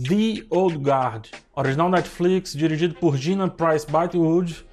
The Old Guard, original Netflix, dirigido por Gina Price Bythewood,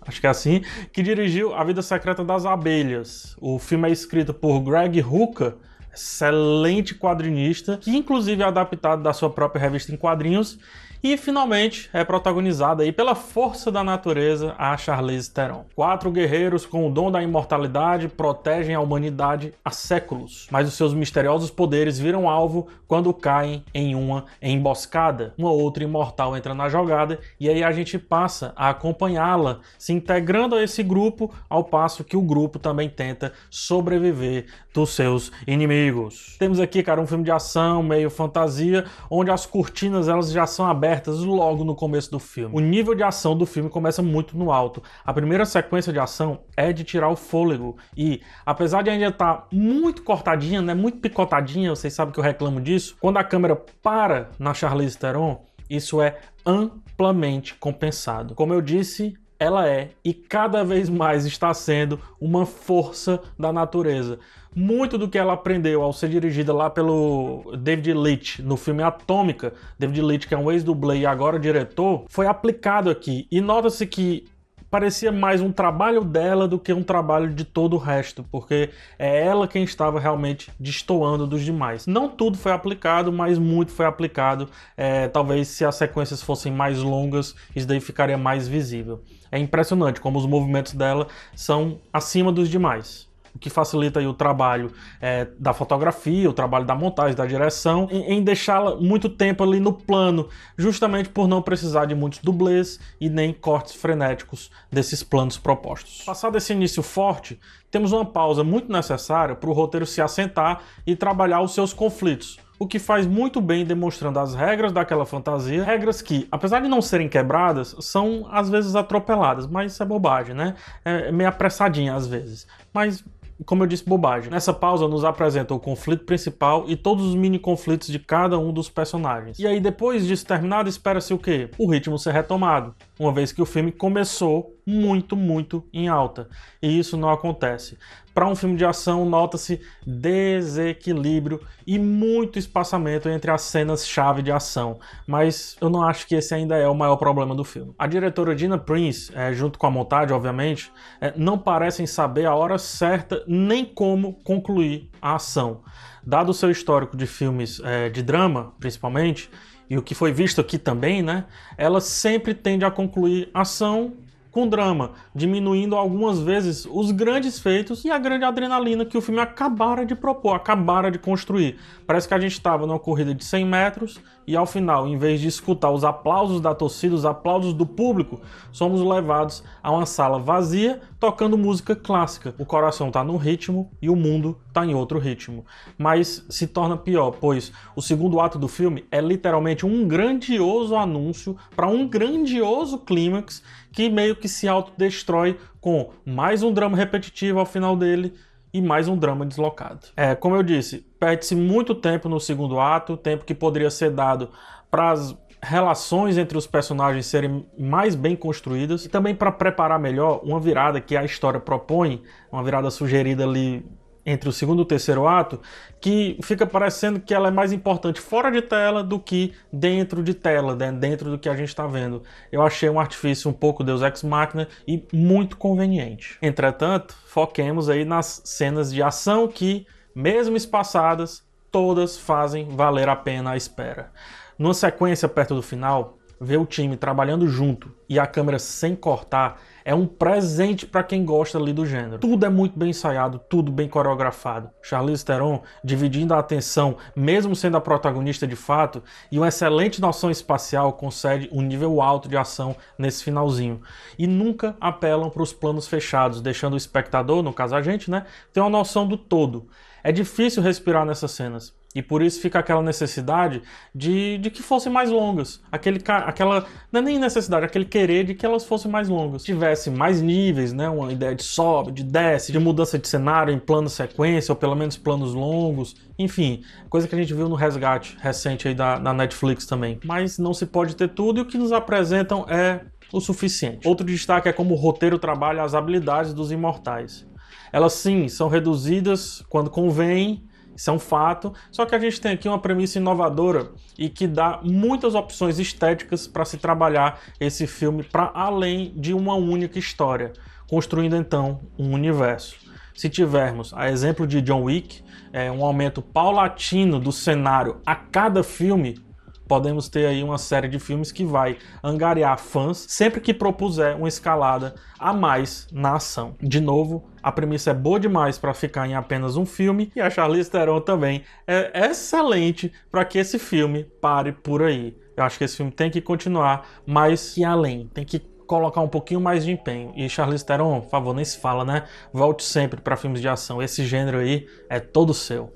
acho que é assim, que dirigiu A Vida Secreta das Abelhas. O filme é escrito por Greg Hooker, excelente quadrinista, que inclusive é adaptado da sua própria revista em quadrinhos e finalmente é protagonizada aí pela força da natureza a Charlize Theron. Quatro guerreiros com o dom da imortalidade protegem a humanidade há séculos, mas os seus misteriosos poderes viram alvo quando caem em uma emboscada. Uma outra imortal entra na jogada e aí a gente passa a acompanhá-la, se integrando a esse grupo, ao passo que o grupo também tenta sobreviver dos seus inimigos. Temos aqui, cara, um filme de ação, meio fantasia, onde as cortinas elas já são abertas abertas logo no começo do filme. O nível de ação do filme começa muito no alto. A primeira sequência de ação é de tirar o fôlego e, apesar de ainda estar tá muito cortadinha, né, muito picotadinha, vocês sabem que eu reclamo disso, quando a câmera para na Charlize Theron, isso é amplamente compensado. Como eu disse, ela é e cada vez mais está sendo uma força da natureza. Muito do que ela aprendeu ao ser dirigida lá pelo David Leitch no filme Atômica, David Leitch que é um ex-dublê e agora diretor, foi aplicado aqui. E nota-se que parecia mais um trabalho dela do que um trabalho de todo o resto, porque é ela quem estava realmente destoando dos demais. Não tudo foi aplicado, mas muito foi aplicado. É, talvez se as sequências fossem mais longas, isso daí ficaria mais visível. É impressionante como os movimentos dela são acima dos demais que facilita o trabalho é, da fotografia, o trabalho da montagem, da direção, em, em deixá-la muito tempo ali no plano, justamente por não precisar de muitos dublês e nem cortes frenéticos desses planos propostos. Passado esse início forte, temos uma pausa muito necessária para o roteiro se assentar e trabalhar os seus conflitos, o que faz muito bem demonstrando as regras daquela fantasia, regras que, apesar de não serem quebradas, são às vezes atropeladas, mas isso é bobagem, né? É meio apressadinha às vezes. Mas como eu disse, bobagem. Nessa pausa nos apresenta o conflito principal e todos os mini conflitos de cada um dos personagens. E aí depois disso terminado, espera-se o quê? O ritmo ser retomado, uma vez que o filme começou muito, muito em alta. E isso não acontece. Para um filme de ação, nota-se desequilíbrio e muito espaçamento entre as cenas-chave de ação, mas eu não acho que esse ainda é o maior problema do filme. A diretora Gina Prince, é, junto com a montagem, obviamente, é, não parecem saber a hora certa nem como concluir a ação. Dado o seu histórico de filmes é, de drama, principalmente, e o que foi visto aqui também, né? Ela sempre tende a concluir ação com drama, diminuindo algumas vezes os grandes feitos e a grande adrenalina que o filme acabara de propor, acabara de construir. Parece que a gente estava numa corrida de 100 metros e ao final, em vez de escutar os aplausos da torcida, os aplausos do público, somos levados a uma sala vazia tocando música clássica. O coração está no ritmo e o mundo está em outro ritmo. Mas se torna pior, pois o segundo ato do filme é literalmente um grandioso anúncio para um grandioso clímax que meio que se autodestrói com mais um drama repetitivo ao final dele e mais um drama deslocado. É, como eu disse, perde-se muito tempo no segundo ato, tempo que poderia ser dado para as relações entre os personagens serem mais bem construídas e também para preparar melhor uma virada que a história propõe, uma virada sugerida ali entre o segundo e o terceiro ato, que fica parecendo que ela é mais importante fora de tela do que dentro de tela, né? dentro do que a gente está vendo. Eu achei um artifício um pouco Deus Ex Machina e muito conveniente. Entretanto, foquemos aí nas cenas de ação que, mesmo espaçadas, todas fazem valer a pena a espera. Numa sequência perto do final, ver o time trabalhando junto e a câmera sem cortar é um presente para quem gosta ali do gênero. Tudo é muito bem ensaiado, tudo bem coreografado. Charlize Theron dividindo a atenção, mesmo sendo a protagonista de fato, e uma excelente noção espacial concede um nível alto de ação nesse finalzinho. E nunca apelam para os planos fechados, deixando o espectador, no caso a gente, né, ter uma noção do todo. É difícil respirar nessas cenas. E por isso fica aquela necessidade de, de que fossem mais longas. Aquele, aquela. Não é nem necessidade, aquele querer de que elas fossem mais longas. Tivesse mais níveis, né? Uma ideia de sobe, de desce, de mudança de cenário em plano sequência, ou pelo menos planos longos. Enfim, coisa que a gente viu no resgate recente aí da, da Netflix também. Mas não se pode ter tudo e o que nos apresentam é o suficiente. Outro destaque é como o roteiro trabalha as habilidades dos imortais. Elas sim são reduzidas quando convém Isso é um fato. Só que a gente tem aqui uma premissa inovadora e que dá muitas opções estéticas para se trabalhar esse filme para além de uma única história, construindo então um universo. Se tivermos, a exemplo de John Wick, é, um aumento paulatino do cenário a cada filme, podemos ter aí uma série de filmes que vai angariar fãs sempre que propuser uma escalada a mais na ação. De novo, a premissa é boa demais para ficar em apenas um filme e a Charlize Theron também é excelente para que esse filme pare por aí. Eu acho que esse filme tem que continuar mais e além, tem que colocar um pouquinho mais de empenho. E Charlize Theron, por favor, nem se fala, né? Volte sempre para filmes de ação. Esse gênero aí é todo seu.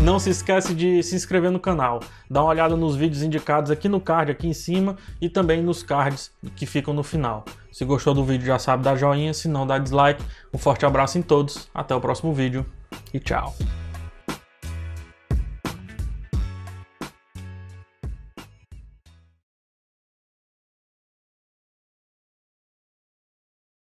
Não se esquece de se inscrever no canal, dá uma olhada nos vídeos indicados aqui no card aqui em cima e também nos cards que ficam no final. Se gostou do vídeo já sabe dar joinha, se não dá dislike. Um forte abraço em todos, até o próximo vídeo e tchau.